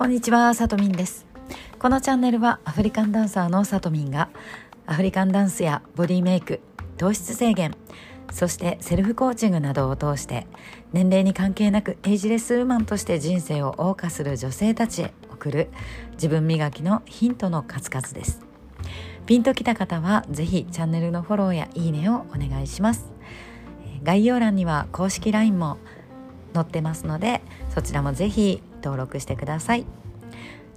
こんにちは、さとみんです。このチャンネルはアフリカンダンサーのさとみんがアフリカンダンスやボディメイク糖質制限そしてセルフコーチングなどを通して年齢に関係なくエイジレスウーマンとして人生を謳歌する女性たちへ送る自分磨きのヒントの数々です。ピンときた方はぜひチャンネルのフォローやいいねをお願いします。概要欄には公式 LINE も載ってますのでそちらもぜひ登録してください。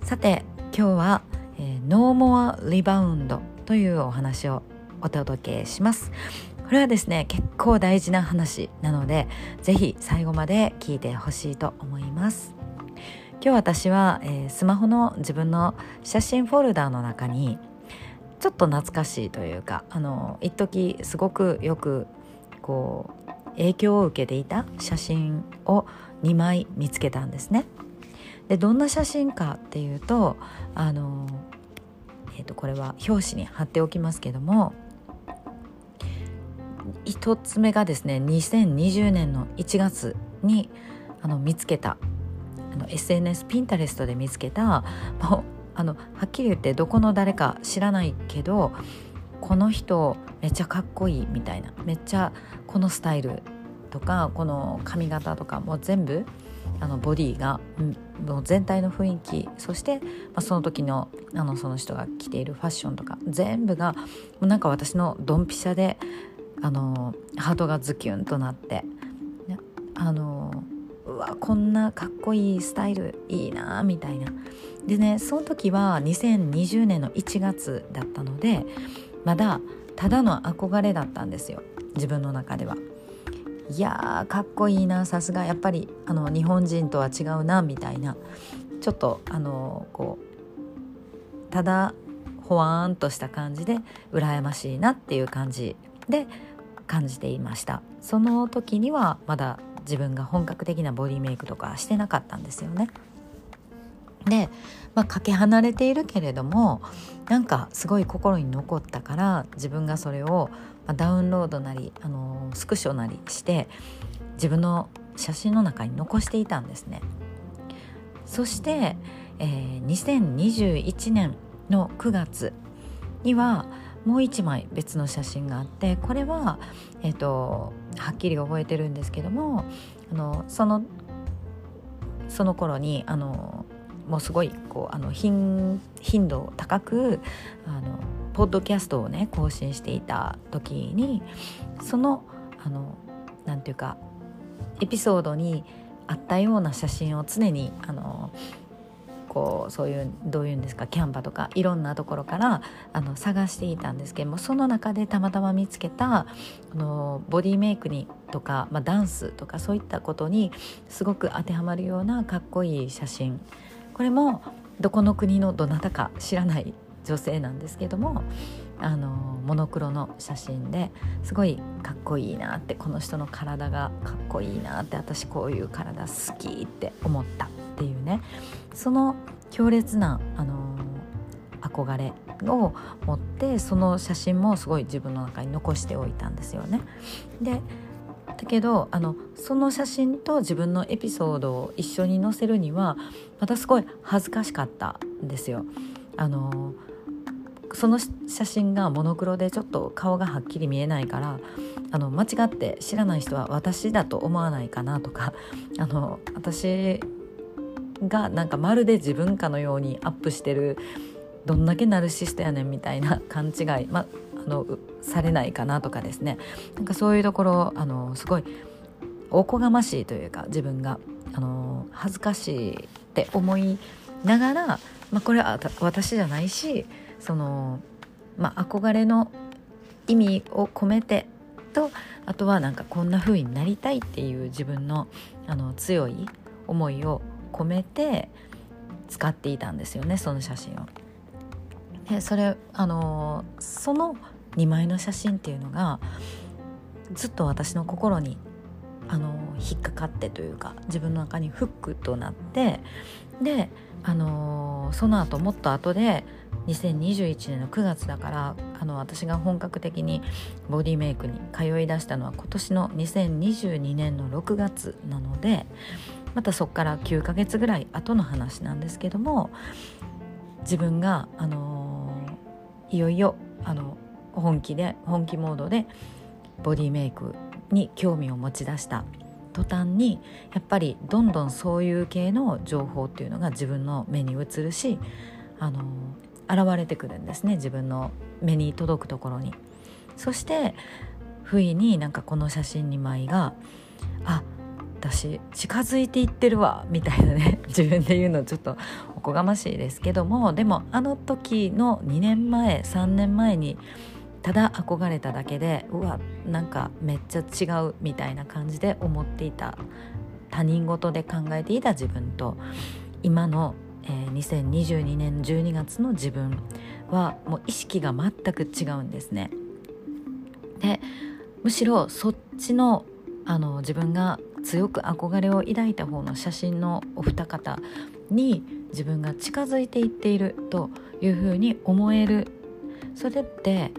さて今日は、えー、ノーモアリバウンドというお話をお届けします。これはですね結構大事な話なのでぜひ最後まで聞いてほしいと思います。今日私は、えー、スマホの自分の写真フォルダーの中にちょっと懐かしいというかあの一時すごくよくこう影響を受けていた写真を2枚見つけたんですね。でどんな写真かっていうとあの、えー、とこれは表紙に貼っておきますけども1つ目がですね2020年の1月にあの見つけたあの SNS ピンタレストで見つけたもうあのはっきり言ってどこの誰か知らないけどこの人めっちゃかっこいいみたいな。めっちゃこのスタイルとかこの髪型とかもう全部あのボディがもう全体の雰囲気そして、まあ、その時のあのその人が着ているファッションとか全部がもうなんか私のドンピシャであのハートがズキュンとなってあのうわこんなかっこいいスタイルいいなみたいなでねその時は2020年の1月だったのでまだただの憧れだったんですよ自分の中では。いやーかっこいいな。さすがやっぱりあの日本人とは違うなみたいな。ちょっとあのこうただほわーんとした感じで羨ましいなっていう感じで感じていました。その時にはまだ自分が本格的なボディメイクとかしてなかったんですよね。で、まあ、かけ離れているけれどもなんかすごい心に残ったから自分がそれをダウンロードなりあのスクショなりして自分の写真の中に残していたんですね。そして、えー、2021年の9月にはもう一枚別の写真があってこれは、えーと、はっきり覚えてるんですけどもあのそのその頃にあのもうすごいこうあの頻頻度高くあのポッドキャストをね更新していた時にそのあのなんていうかエピソードにあったような写真を常にあのこうそういうどういうんですかキャンバとかいろんなところからあの探していたんですけどもその中でたまたま見つけたあのボディメイクにとか、まあ、ダンスとかそういったことにすごく当てはまるようなかっこいい写真これもどこの国のどなたか知らない女性なんですけどもあのモノクロの写真ですごいかっこいいなってこの人の体がかっこいいなって私こういう体好きって思ったっていうねその強烈なあの憧れを持ってその写真もすごい自分の中に残しておいたんですよね。でだけどあのその写真と自分のエピソードを一緒に載せるにはまたすごい恥ずかしかったんですよ。あのその写真がモノクロでちょっと顔がはっきり見えないからあの間違って知らない人は私だと思わないかなとか あの私がなんかまるで自分かのようにアップしてるどんだけナルシストやねんみたいな勘違い、ま、あのされないかなとかですねなんかそういうところあのすごいおこがましいというか自分があの恥ずかしいって思いながら、まあ、これは私じゃないしその、まあ、憧れの意味を込めてとあとはなんかこんな風になりたいっていう自分のあの強い思いを込めて使っていたんですよねその写真を。でそれあのその2枚の写真っていうのがずっと私の心にあの引っかかってというか自分の中にフックとなってであのその後もっと後で2021年の9月だからあの私が本格的にボディメイクに通い出したのは今年の2022年の6月なのでまたそこから9ヶ月ぐらい後の話なんですけども自分が、あの、いよいよあの本気で本気モードでボディメイクに興味を持ち出した途端にやっぱりどんどんそういう系の情報っていうのが自分の目に映るしあの現れてくるんですね自分の目に届くところに。そして不意になんかこの写真2枚があ私近づいていってるわみたいなね 自分で言うのちょっとおこがましいですけどもでもあの時の2年前3年前にただ憧れただけでうわなんかめっちゃ違うみたいな感じで思っていた他人事で考えていた自分と今の、えー、2022年12月の自分はもう意識が全く違うんですね。でむしろそっちのあの自分が強く憧れを抱いた方の写真のお二方に自分が近づいていっているというふうに思えるそれって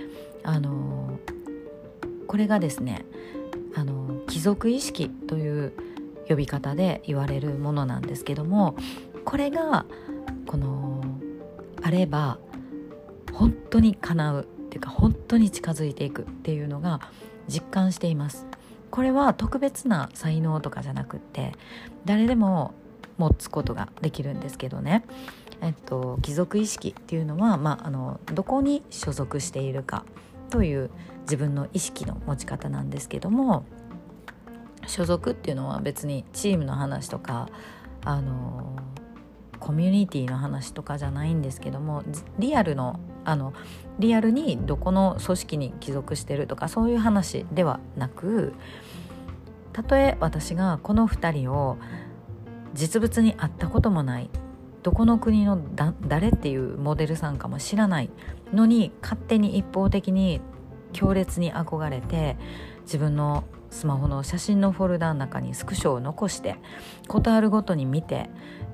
あのこれがですねあの貴族意識という呼び方で言われるものなんですけどもこれがこのあれば本当に叶うっていうか本当に近づいていくっていうのが実感しています。これは特別な才能とかじゃなくって誰でも持つことができるんですけどね。えっと貴族意識っていうのは、まあ、あのどこに所属しているか。という自分の意識の持ち方なんですけども所属っていうのは別にチームの話とかあのコミュニティの話とかじゃないんですけどもリアルのあのリアルにどこの組織に帰属してるとかそういう話ではなくたとえ私がこの2人を実物に会ったこともないどこの国の誰っていうモデルさんかも知らないのに勝手に一方的に強烈に憧れて自分のスマホの写真のフォルダの中にスクショを残して事あるごとに見て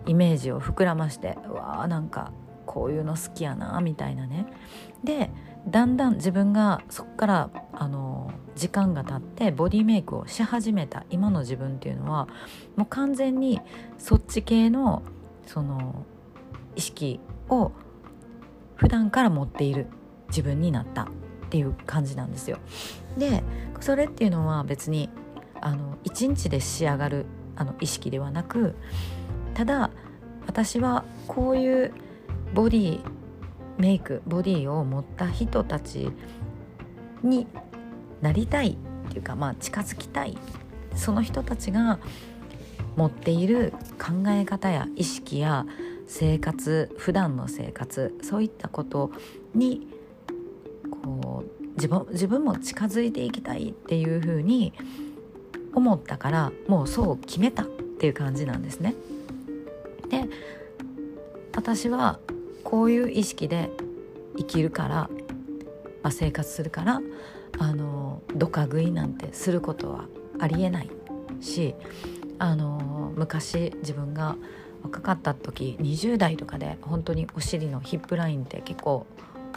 イメージを膨らましてうわーなんかこういうの好きやなみたいなね。でだんだん自分がそこからあの時間が経ってボディメイクをし始めた今の自分っていうのはもう完全にそっち系のその意識を普段から持っている自分になったっていう感じなんですよ。でそれっていうのは別にあの1日で仕上がるあの意識ではなくただ私はこういうボディメイクボディを持った人たちになりたいっていうかまあ近づきたいその人たちが持っている考え方や意識や生活普段の生活そういったことにこう自分自分も近づいていきたいっていうふうに思ったからもうそう決めたっていう感じなんですね。で私はこういう意識で生きるから、まあ、生活するからあのどか食いなんてすることはありえないしあの昔自分が若かった時20代とかで本当にお尻のヒップラインって結構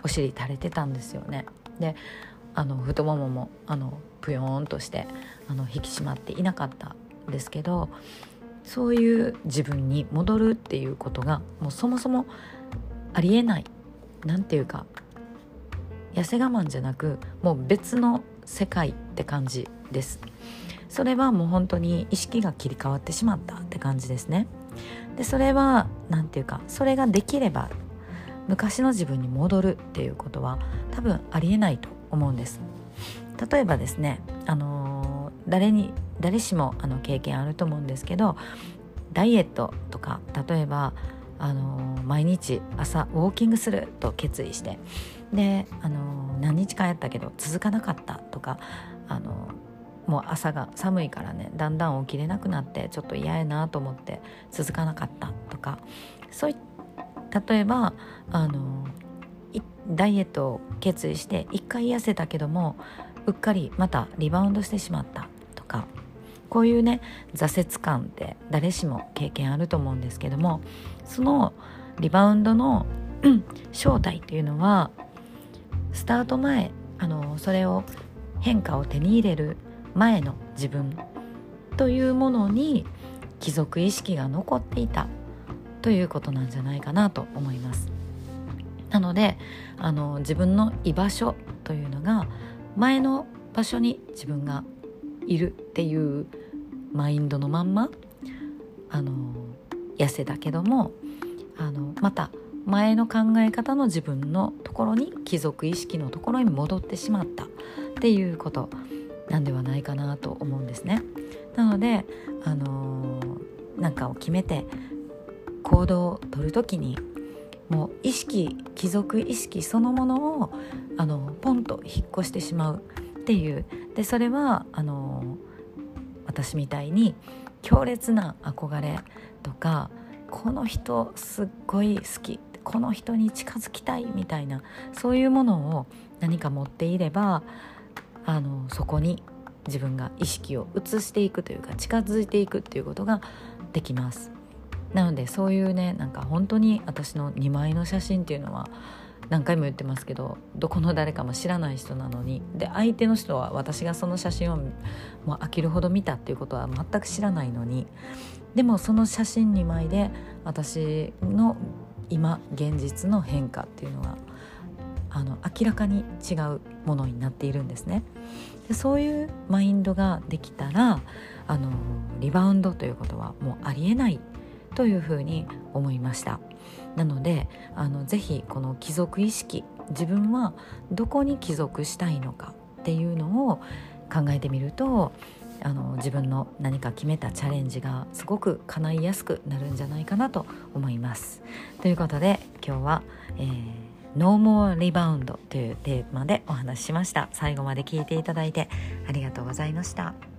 お尻垂れてたんですよね。であの太もももあのぷよーんとしてあの引き締まっていなかったんですけどそういう自分に戻るっていうことがもうそもそもありえないなんていうか痩せ我慢じゃなくもう別の世界って感じですそれはもう本当に意識が切り替わってしまったって感じですね。でそれは何て言うかそれができれば昔の自分に戻るっていうことは多分ありえないと思うんです。例えばですねあの誰に誰しもあの経験あると思うんですけどダイエットとか例えばあの毎日朝ウォーキングすると決意してであの何日間やったけど続かなかったとかあのもう朝が寒いからねだんだん起きれなくなってちょっと嫌やなと思って続かなかったとかそうい例えばあのダイエットを決意して一回痩せたけどもうっかりまたリバウンドしてしまったとかこういうね挫折感って誰しも経験あると思うんですけどもそのリバウンドの正体っていうのはスタート前あのそれを変化を手に入れる前の自分というものに貴族意識が残っていたということなんじゃないかなと思います。なのであの自分の居場所というのが前の場所に自分がいるっていうマインドのまんまあの痩せだけどもあのまた前の考え方の自分のところに貴族意識のところに戻ってしまったっていうことなんではないかなと思うんですね。なので、あのー、なんかを決めて行動をとる時にもう意識貴族意識そのものをあのポンと引っ越してしまうっていうでそれはあの私みたいに強烈な憧れとかこの人すっごい好きこの人に近づきたいみたいなそういうものを何か持っていればあのそこに自分が意識を移していくというか近づいていくっていうことができます。なのでそういうねなんか本当に私の2枚の写真っていうのは何回も言ってますけどどこの誰かも知らない人なのにで相手の人は私がその写真をもう飽きるほど見たっていうことは全く知らないのにでもその写真2枚で私の今現実の変化っていうのはあの明らかに違うものになっているんですね。でそういうマインドができたらあのリバウンドということはもうありえないというふうに思いましたなのであのぜひこの貴族意識自分はどこに帰属したいのかっていうのを考えてみるとあの自分の何か決めたチャレンジがすごく叶いやすくなるんじゃないかなと思います。ということで今日は、えー「ノーモアリバウンド」というテーマでお話ししました。最後まで聞いていただいてありがとうございました。